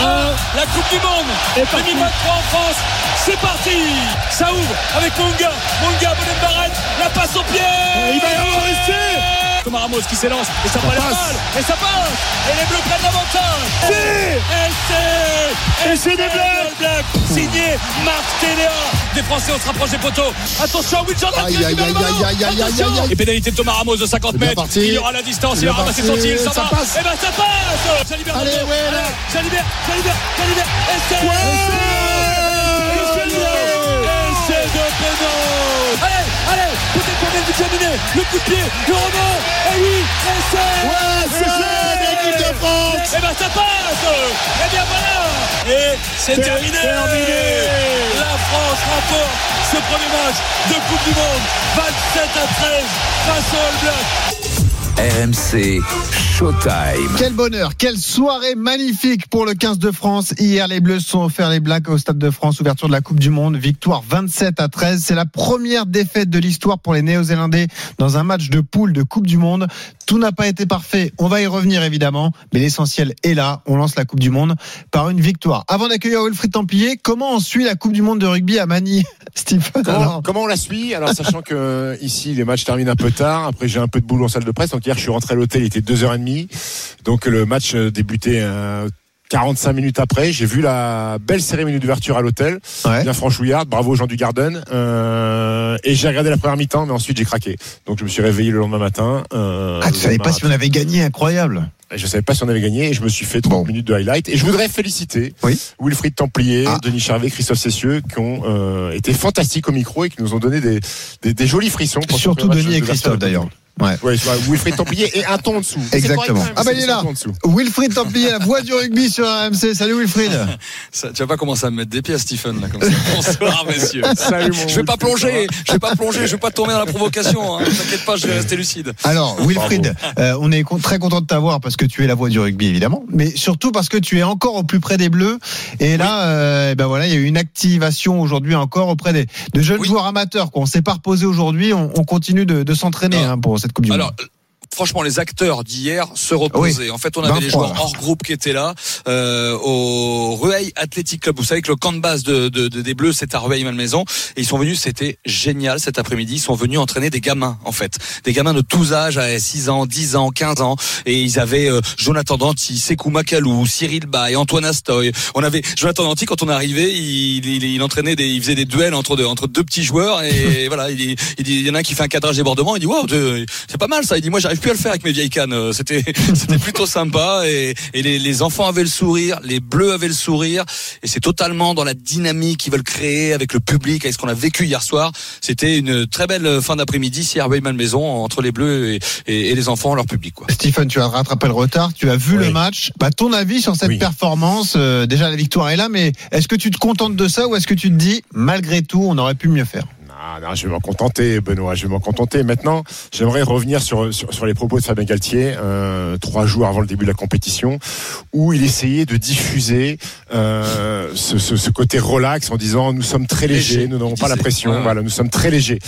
Euh, la Coupe du Monde 2023 en France. C'est parti Ça ouvre avec Munga. Munga, Bonne Barrette. La passe au pied. Il va y avoir essai Thomas Ramos qui s'élance. Et ça, passe. mal. Et ça passe. Et les Bleus prennent l'avantage. Et c'est des Blacks signé Marc Téléa des Français on se rapproche des poteaux. Attention Wilson et pénalité de Thomas Ramos de 50 mètres. il y aura la distance il va ramasser son tir ça, passe. Et ben ça passe. Ça libère Allez ouais là. Ça libère ça libère ça libère et c'est c'est de pénal allez peut-être qu'on vient de terminer le coup de pied le rebond et oui et c'est ouais c'est l'équipe de France. Et ben ça passe. Et bien voilà. Et c'est terminé. la France remporte ce premier match de Coupe du Monde 27 à 13 face au All RMC Showtime. Quel bonheur, quelle soirée magnifique pour le 15 de France. Hier, les Bleus sont offerts les Blacks au Stade de France, ouverture de la Coupe du Monde, victoire 27 à 13. C'est la première défaite de l'histoire pour les Néo-Zélandais dans un match de poule de Coupe du Monde. Tout n'a pas été parfait, on va y revenir évidemment, mais l'essentiel est là. On lance la Coupe du Monde par une victoire. Avant d'accueillir Wilfried Templier, comment on suit la Coupe du Monde de rugby à Manille, Stephen comment, comment, on la suit Alors, sachant que ici, les matchs terminent un peu tard. Après, j'ai un peu de boulot en salle de presse, donc hier, je suis rentré à l'hôtel, il était 2h30. Donc le match débutait 45 minutes après, j'ai vu la belle cérémonie d'ouverture à l'hôtel, ouais. bien franchouillard, bravo aux gens du Garden. Euh, et j'ai regardé la première mi-temps, mais ensuite j'ai craqué. Donc je me suis réveillé le lendemain matin. Euh, ah, tu savais pas si on avait gagné, incroyable. Je savais pas si on avait gagné et je me suis fait 30 minutes de highlight. Et je voudrais féliciter oui. Wilfried Templier, ah. Denis Charvet, Christophe Cessieux, qui ont euh, été fantastiques au micro et qui nous ont donné des, des, des jolis frissons. Pour Surtout Denis et Christophe d'ailleurs. Ouais. ouais Wilfried Templier et un ton en dessous. Exactement. Ah bah il est là. Wilfried Templier, la voix du rugby sur AMC. Salut Wilfried. Ça, tu vas pas commencer à me mettre des pieds, Stephen, là, comme ça. Bonsoir, messieurs. Salut, mon je vais pas plonger, je vais pas plonger, je vais pas tomber dans la provocation. Hein. T'inquiète pas, je vais rester lucide. Alors, Wilfried, euh, on est très content de t'avoir parce que tu es la voix du rugby, évidemment, mais surtout parce que tu es encore au plus près des Bleus. Et là, euh, ben voilà, il y a eu une activation aujourd'hui encore auprès des de jeunes joueurs amateurs. Quoi. On s'est pas reposé aujourd'hui, on, on, continue de, de s'entraîner hein, pour cette Coupe du Monde. Franchement, les acteurs d'hier se reposaient. Oui. En fait, on avait les joueurs hors groupe qui étaient là euh, au Rueil Athletic Club. Vous savez que le camp de base de, de, de des Bleus, c'est à Rueil-Malmaison. Et ils sont venus, c'était génial cet après-midi. Ils sont venus entraîner des gamins, en fait. Des gamins de tous âges, à 6 ans, 10 ans, 15 ans. Et ils avaient euh, Jonathan Danty, Sekou Makalou, Cyril Bay, Antoine Astoy. On avait Jonathan Danty, quand on est arrivé, il, il, il, entraînait des, il faisait des duels entre deux, entre deux petits joueurs. Et voilà, il, il, il, y en a un qui fait un cadrage débordement. Il dit, waouh, c'est pas mal ça. Il dit, moi, j'arrive plus à le faire avec mes vieilles cannes. C'était, c'était plutôt sympa et, et les, les, enfants avaient le sourire, les bleus avaient le sourire et c'est totalement dans la dynamique qu'ils veulent créer avec le public, avec ce qu'on a vécu hier soir. C'était une très belle fin d'après-midi ici à Maison entre les bleus et, et, et, les enfants, leur public. Quoi. Stephen, tu as rattrapé le retard, tu as vu oui. le match. Bah, ton avis sur cette oui. performance, euh, déjà la victoire est là, mais est-ce que tu te contentes de ça ou est-ce que tu te dis, malgré tout, on aurait pu mieux faire? Ah, non, je vais m'en contenter, Benoît. Je vais m'en contenter. Maintenant, j'aimerais revenir sur, sur, sur, les propos de Fabien Galtier, euh, trois jours avant le début de la compétition, où il essayait de diffuser euh, ce, ce, ce, côté relax en disant nous sommes très légers, Léger, nous n'avons pas la pression, voilà, nous sommes très légers.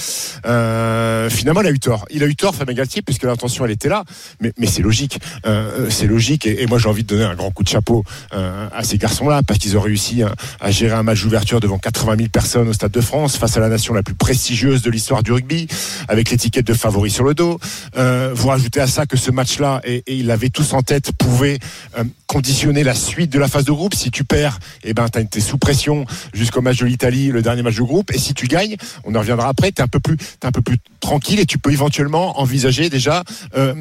Euh, finalement, il a eu tort. Il a eu tort, Fabien Galtier, puisque l'intention elle était là. Mais, mais c'est logique, euh, c'est logique. Et, et, moi, j'ai envie de donner un grand coup de chapeau euh, à ces garçons-là, parce qu'ils ont réussi à, à gérer un match d'ouverture devant 80 000 personnes au Stade de France, face à la nation la plus prestigieuse de l'histoire du rugby, avec l'étiquette de favori sur le dos. Euh, vous rajoutez à ça que ce match-là, et, et ils l'avaient tous en tête, pouvait euh, conditionner la suite de la phase de groupe. Si tu perds, eh ben, t'as été sous pression jusqu'au match de l'Italie, le dernier match de groupe. Et si tu gagnes, on en reviendra après, t'es un peu plus, un peu plus tranquille et tu peux éventuellement envisager déjà euh,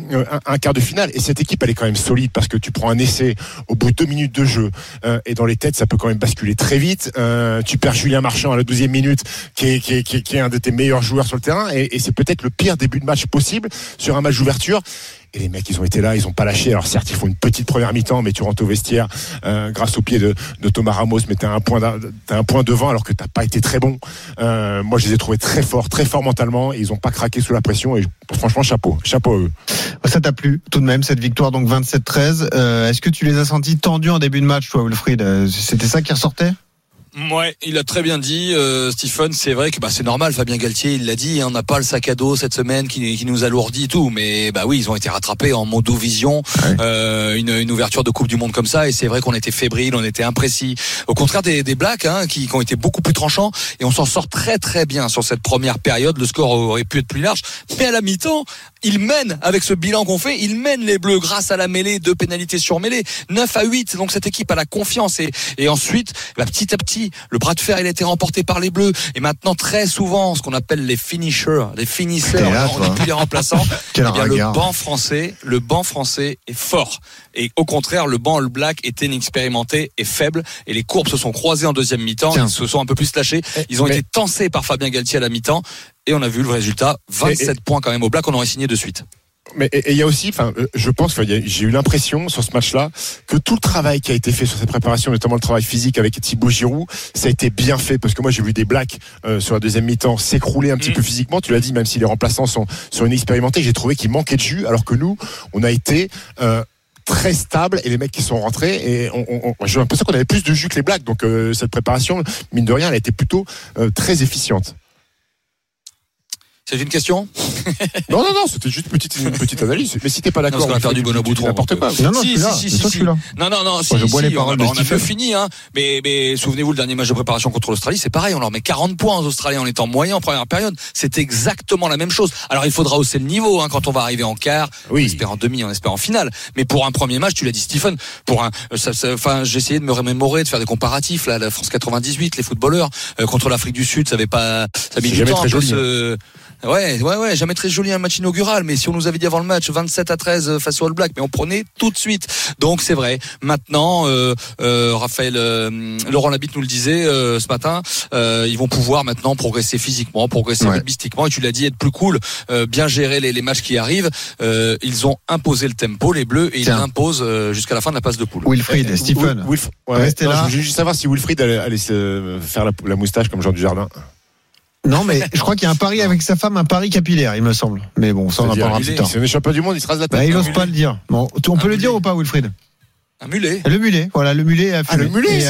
un, quart de finale. Et cette équipe, elle est quand même solide parce que tu prends un essai au bout de deux minutes de jeu et dans les têtes, ça peut quand même basculer très vite. Tu perds Julien Marchand à la douzième minute, qui, est, qui est, un de tes meilleurs joueurs sur le terrain, et, c'est peut-être le pire début de match possible sur un match d'ouverture. Et les mecs, ils ont été là, ils ont pas lâché. Alors certes, ils font une petite première mi-temps, mais tu rentres au vestiaire euh, grâce au pied de, de Thomas Ramos, mais t'as un point, as un point devant alors que t'as pas été très bon. Euh, moi, je les ai trouvés très forts, très forts mentalement. Et ils ont pas craqué sous la pression. Et franchement, chapeau, chapeau à eux. Ça t'a plu tout de même cette victoire, donc 27-13. Euh, Est-ce que tu les as sentis tendus en début de match, toi, Wilfried? C'était ça qui ressortait? Ouais, il a très bien dit, euh, Stephen. C'est vrai que bah, c'est normal. Fabien Galtier, il l'a dit. Hein, on n'a pas le sac à dos cette semaine qui, qui nous alourdit et tout. Mais bah oui, ils ont été rattrapés en modo vision, euh, une, une, ouverture de Coupe du Monde comme ça. Et c'est vrai qu'on était fébrile, on était imprécis. Au contraire des, des Blacks, hein, qui, qui, ont été beaucoup plus tranchants. Et on s'en sort très très bien sur cette première période. Le score aurait pu être plus large, mais à la mi-temps, ils mènent avec ce bilan qu'on fait. Ils mènent les Bleus grâce à la mêlée, deux pénalités sur mêlée, 9 à 8. Donc cette équipe a la confiance et, et ensuite, bah, petit à petit le bras de fer, il a été remporté par les Bleus. Et maintenant, très souvent, ce qu'on appelle les finishers, les finisseurs, on n'est plus les remplaçants. eh bien, le banc français, le banc français est fort. Et au contraire, le banc All Black était inexpérimenté et faible. Et les courbes se sont croisées en deuxième mi-temps. Ils se sont un peu plus lâchés. Eh, ils ont été tensés par Fabien Galtier à la mi-temps. Et on a vu le résultat. 27 points quand même au Black. On aurait signé de suite. Mais il y a aussi, enfin, euh, je pense j'ai eu l'impression sur ce match-là que tout le travail qui a été fait sur cette préparation, notamment le travail physique avec Thibaut Giroud, ça a été bien fait parce que moi j'ai vu des blacks euh, sur la deuxième mi-temps s'écrouler un petit mm. peu physiquement. Tu l'as dit, même si les remplaçants sont sur une expérimentée, j'ai trouvé qu'il manquait de jus, alors que nous, on a été euh, très stable et les mecs qui sont rentrés et on, on, j'ai l'impression qu'on avait plus de jus que les blacks donc cette préparation mine de rien elle a été plutôt très efficiente c'est une question Non, non, non, c'était juste une petite, une petite analyse. Mais si t'es pas d'accord, on a perdu Bono Boutron. N'importe quoi. Non, non, si, si, si, si, Non, non, non, si, je bois les paroles on, on a peu fini, hein. Mais, mais souvenez-vous, le dernier match de préparation contre l'Australie, c'est pareil, on leur met 40 points aux Australiens en étant moyen en première période. C'est exactement la même chose. Alors, il faudra hausser le niveau, hein, quand on va arriver en quart. Oui. On espère en demi, on espère en finale. Mais pour un premier match, tu l'as dit, Stephen, pour un, enfin, j'ai essayé de me remémorer, de faire des comparatifs, là, la France 98, les footballeurs, euh, contre l'Afrique du Sud, ça avait pas, ça du temps Ouais, ouais, ouais, jamais très joli un match inaugural, mais si on nous avait dit avant le match 27 à 13 euh, face au All Black, mais on prenait tout de suite. Donc c'est vrai. Maintenant, euh, euh, Raphaël, euh, Laurent Labitte nous le disait euh, ce matin, ils vont pouvoir maintenant progresser physiquement, progresser ouais. et tu l'as dit, être plus cool, bien gérer les, les, matchs qui arrivent. ils ont imposé le tempo, les Bleus, et Tiens. ils l'imposent jusqu'à la fin de la passe de poule. Wilfried, Stephen, Wilf, ouais, restez là. Je voulais juste savoir si Wilfried allait, allait se faire la, la moustache comme Jean du Jardin. Non, mais je crois qu'il y a un pari avec sa femme, un pari capillaire, il me semble. Mais bon, ça, on en parlera plus tard. C'est le champion du monde, il se rase la tête. Bah, il n'ose pas le dire. Bon, on peut le dire ou pas, Wilfried un mulet. Le mulet, voilà, le mulet a Ah, le mulet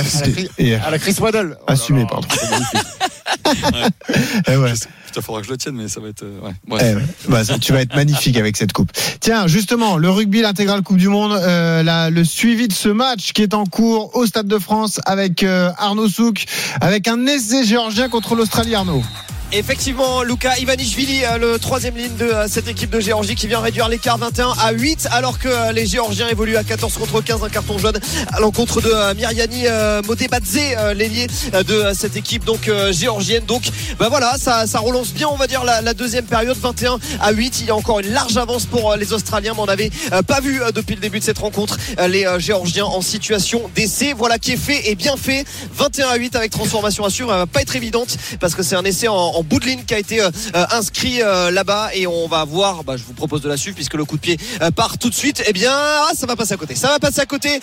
et à, la Chris Waddle. Assumé, pardon. eh ouais. Putain, faudra que je le tienne, mais ça va être. Euh, ouais. Bref. Eh bah, ça, tu vas être magnifique avec cette coupe. Tiens, justement, le rugby, l'intégrale Coupe du Monde, euh, la, le suivi de ce match qui est en cours au Stade de France avec euh, Arnaud Souk, avec un essai géorgien contre l'Australie, Arnaud. Effectivement, Luca Ivanishvili, euh, le troisième ligne de euh, cette équipe de Géorgie qui vient réduire l'écart 21 à 8 alors que euh, les Géorgiens évoluent à 14 contre 15, un carton jaune à l'encontre de Myriani Modebadze, l'ailier de cette équipe donc géorgienne. Donc bah voilà, ça, ça relance bien on va dire la, la, deuxième période 21 à 8. Il y a encore une large avance pour les Australiens, mais on n'avait pas vu depuis le début de cette rencontre les Géorgiens en situation d'essai. Voilà qui est fait et bien fait. 21 à 8 avec transformation à suivre. Elle va pas être évidente parce que c'est un essai en en bout de ligne qui a été euh, euh, inscrit euh, là-bas et on va voir. Bah, je vous propose de la suivre puisque le coup de pied part tout de suite. Eh bien, ah, ça va passer à côté. Ça va passer à côté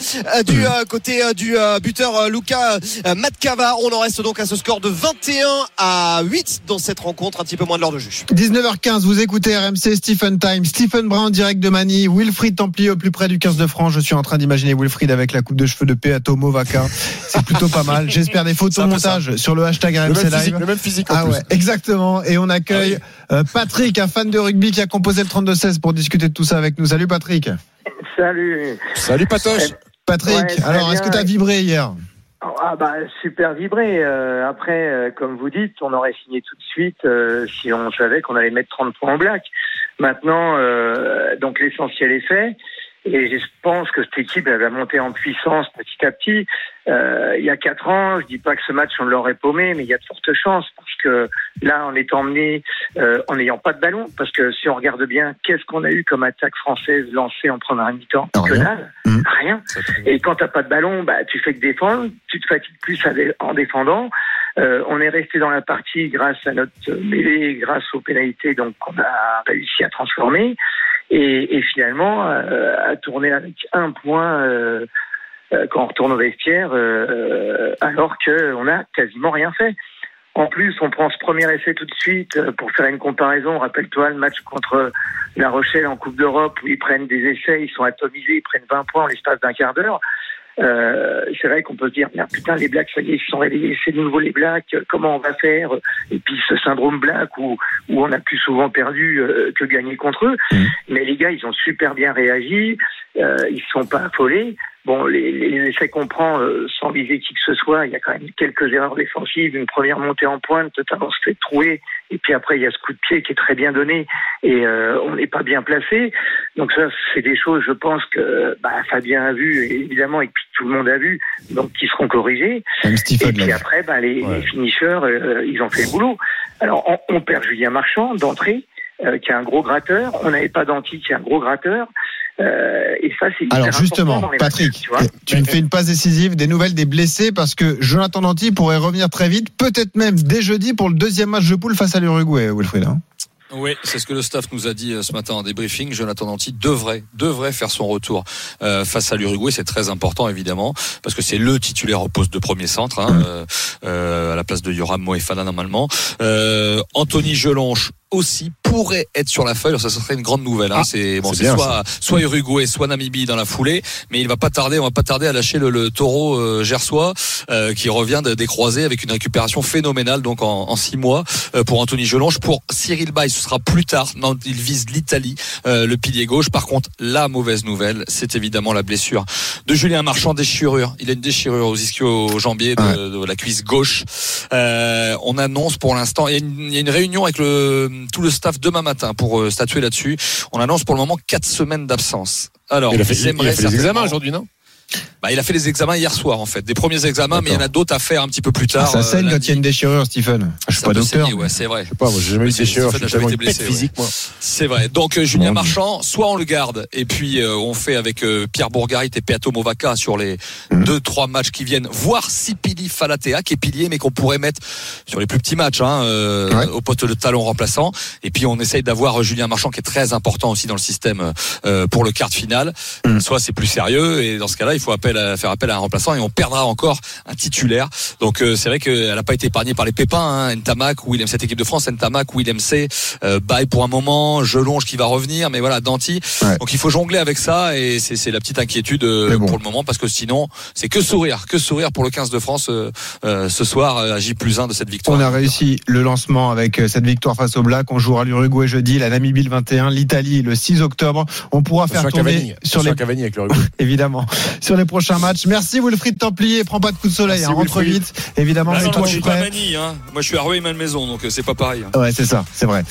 du côté du buteur Luca Matkava. On en reste donc à ce score de 21 à 8 dans cette rencontre, un petit peu moins de l'heure de juge. 19h15, vous écoutez RMC Stephen Time, Stephen Brown direct de Manille, Wilfried Templier au plus près du 15 de France. Je suis en train d'imaginer Wilfried avec la coupe de cheveux de Peato Movaca. C'est plutôt pas mal. J'espère des photos montage sur le hashtag RMC le Live. Physique, le même physique. ah ouais, Exactement. Et on accueille ah Patrick, un fan de rugby qui a composé le 32-16 pour discuter de tout ça avec nous. Salut Patrick. Salut. Salut Patoche. Patrick, ouais, alors est-ce que tu as vibré hier ah bah super vibré. Euh, après, euh, comme vous dites, on aurait signé tout de suite euh, si on savait qu'on allait mettre 30 points en black. Maintenant, donc l'essentiel est fait. Et je pense que cette équipe elle va monter en puissance petit à petit. Euh, il y a quatre ans, je dis pas que ce match on l'aurait paumé, mais il y a de fortes chances parce que là, on est emmené euh, en n'ayant pas de ballon. Parce que si on regarde bien, qu'est-ce qu'on a eu comme attaque française lancée en première mi-temps? Que dalle, mmh. rien. Et quand t'as pas de ballon, bah tu fais que défendre, tu te fatigues plus en défendant. Euh, on est resté dans la partie grâce à notre mêlée, grâce aux pénalités, donc on a réussi à transformer et, et finalement euh, à tourner avec un point euh, euh quand on retourne au vestiaire, alors qu'on n'a quasiment rien fait. En plus, on prend ce premier essai tout de suite pour faire une comparaison. Rappelle-toi le match contre La Rochelle en Coupe d'Europe où ils prennent des essais, ils sont atomisés, ils prennent 20 points en l'espace d'un quart d'heure. Euh, c'est vrai qu'on peut se dire, merde, putain, les Blacks, ça y est, ils se sont réveillés, c'est de nouveau les Blacks, comment on va faire Et puis ce syndrome Black où, où on a plus souvent perdu euh, que gagné contre eux. Mmh. Mais les gars, ils ont super bien réagi, euh, ils se sont pas affolés. Bon, les, les essais qu'on prend euh, sans viser qui que ce soit, il y a quand même quelques erreurs défensives, une première montée en pointe, notamment se fait trouer, et puis après il y a ce coup de pied qui est très bien donné, et euh, on n'est pas bien placé. Donc ça, c'est des choses, je pense que bah, Fabien a vu, évidemment, et puis tout le monde a vu, donc qui seront corrigés. Et puis après, bah, les, Ouais. les finishers, euh, ils ont fait le boulot. Alors, on, on perd Julien Marchand d'entrée, euh, qui est un gros gratteur. On n'avait pas d'anti, qui est un gros gratteur. Euh, et ça, c'est Alors justement, dans les Patrick, matchs, tu vois. tu me fais une passe décisive, des nouvelles des blessés parce que Jonathan Danty pourrait revenir très vite, peut-être même dès jeudi pour le deuxième match de poule face à l'Uruguay, Wilfried. hein. Oui, c'est ce que le staff nous a dit euh, ce matin en débriefing. Jonathan Danty devrait, devrait faire son retour euh, face à l'Uruguay. C'est très important évidemment parce que c'est le titulaire au poste de premier centre hein, euh, euh, à la place de Yoram Moefana normalement. Euh, Anthony Gelonche aussi pourrait être sur la feuille. Alors, ça, ça serait une grande nouvelle. Hein. Ah, c'est bon, c'est soit soit Uruguay, soit Namibie dans la foulée, mais il va pas tarder. On va pas tarder à lâcher le, le taureau euh, gersois euh, qui revient de- des croisés avec une récupération phénoménale donc en, en six mois euh, pour Anthony Gelonche. Pour Cyril Bay, ce sera plus tard. Non, il vise l'Italie, euh, le pilier gauche. Par contre, la mauvaise nouvelle, c'est évidemment la blessure de Julien Marchand, déchirure. Il a une déchirure aux ischio-jambiers de, de la cuisse gauche. Euh, on annonce pour l'instant, il y, y a une réunion avec le, tout le staff demain matin pour euh, statuer là-dessus. On annonce pour le moment quatre semaines d'absence. Alors, Il a fait, il a aimeraient fait les examens certainement- aujourd'hui, non? Bah, il a fait les examens hier soir en fait, des premiers examens, mais il y en a d'autres à faire un petit peu plus Ah, tard. ça euh, saigne quand il y a une déchirure, Stephen. Je suis Ça pas docteur. ouais, c'est vrai. Je sais pas, moi j'ai jamais eu de déchirure, Stéphane je été blessé, physique, moi. C'est vrai. Donc euh, Julien Marchand, soit on le garde et puis euh, on fait avec euh, Pierre Bourgarit et Peato Movaca sur les Mhm. deux trois matchs qui viennent, voire Sipili Falatea qui est pilier mais qu'on pourrait mettre sur les plus petits matchs hein, euh, Ouais. au poste de talon remplaçant. Et puis on essaye d'avoir euh, Julien Marchand qui est très important aussi dans le système euh, pour le quart de finale. Mhm. Soit c'est plus sérieux et dans ce cas-là il faut appel à, faire appel à un remplaçant et on perdra encore un titulaire. Donc euh, c'est vrai qu'elle n'a pas été épargnée par les pépins. Hein. Ntamak, Willem, cette équipe de France, Ntamak, Willem C, euh, Baye pour un moment, Gelonge qui va revenir, mais voilà, Danti. Ouais. Donc il faut jongler avec ça et c'est c'est la petite inquiétude euh, bon. pour le moment parce que sinon c'est que sourire, que sourire pour le 15 de France euh, euh, ce soir euh, à J plus 1 de cette victoire. On a réussi le lancement avec cette victoire face au Black. On jouera l'Uruguay jeudi, la Namibie le 21, l'Italie le 6 octobre. On pourra faire tourner Cavani, sur les Cavani avec le rugby. évidemment sur les prochains matchs. Merci Wilfried Templier. Prends pas de coup de soleil. Hein, rentre vite. Évidemment, Ah non, mets-toi moi, je suis pas. Mani, hein. Moi je suis à Rueil Malmaison donc euh, c'est pas pareil. hein. Ouais, c'est ça, c'est vrai.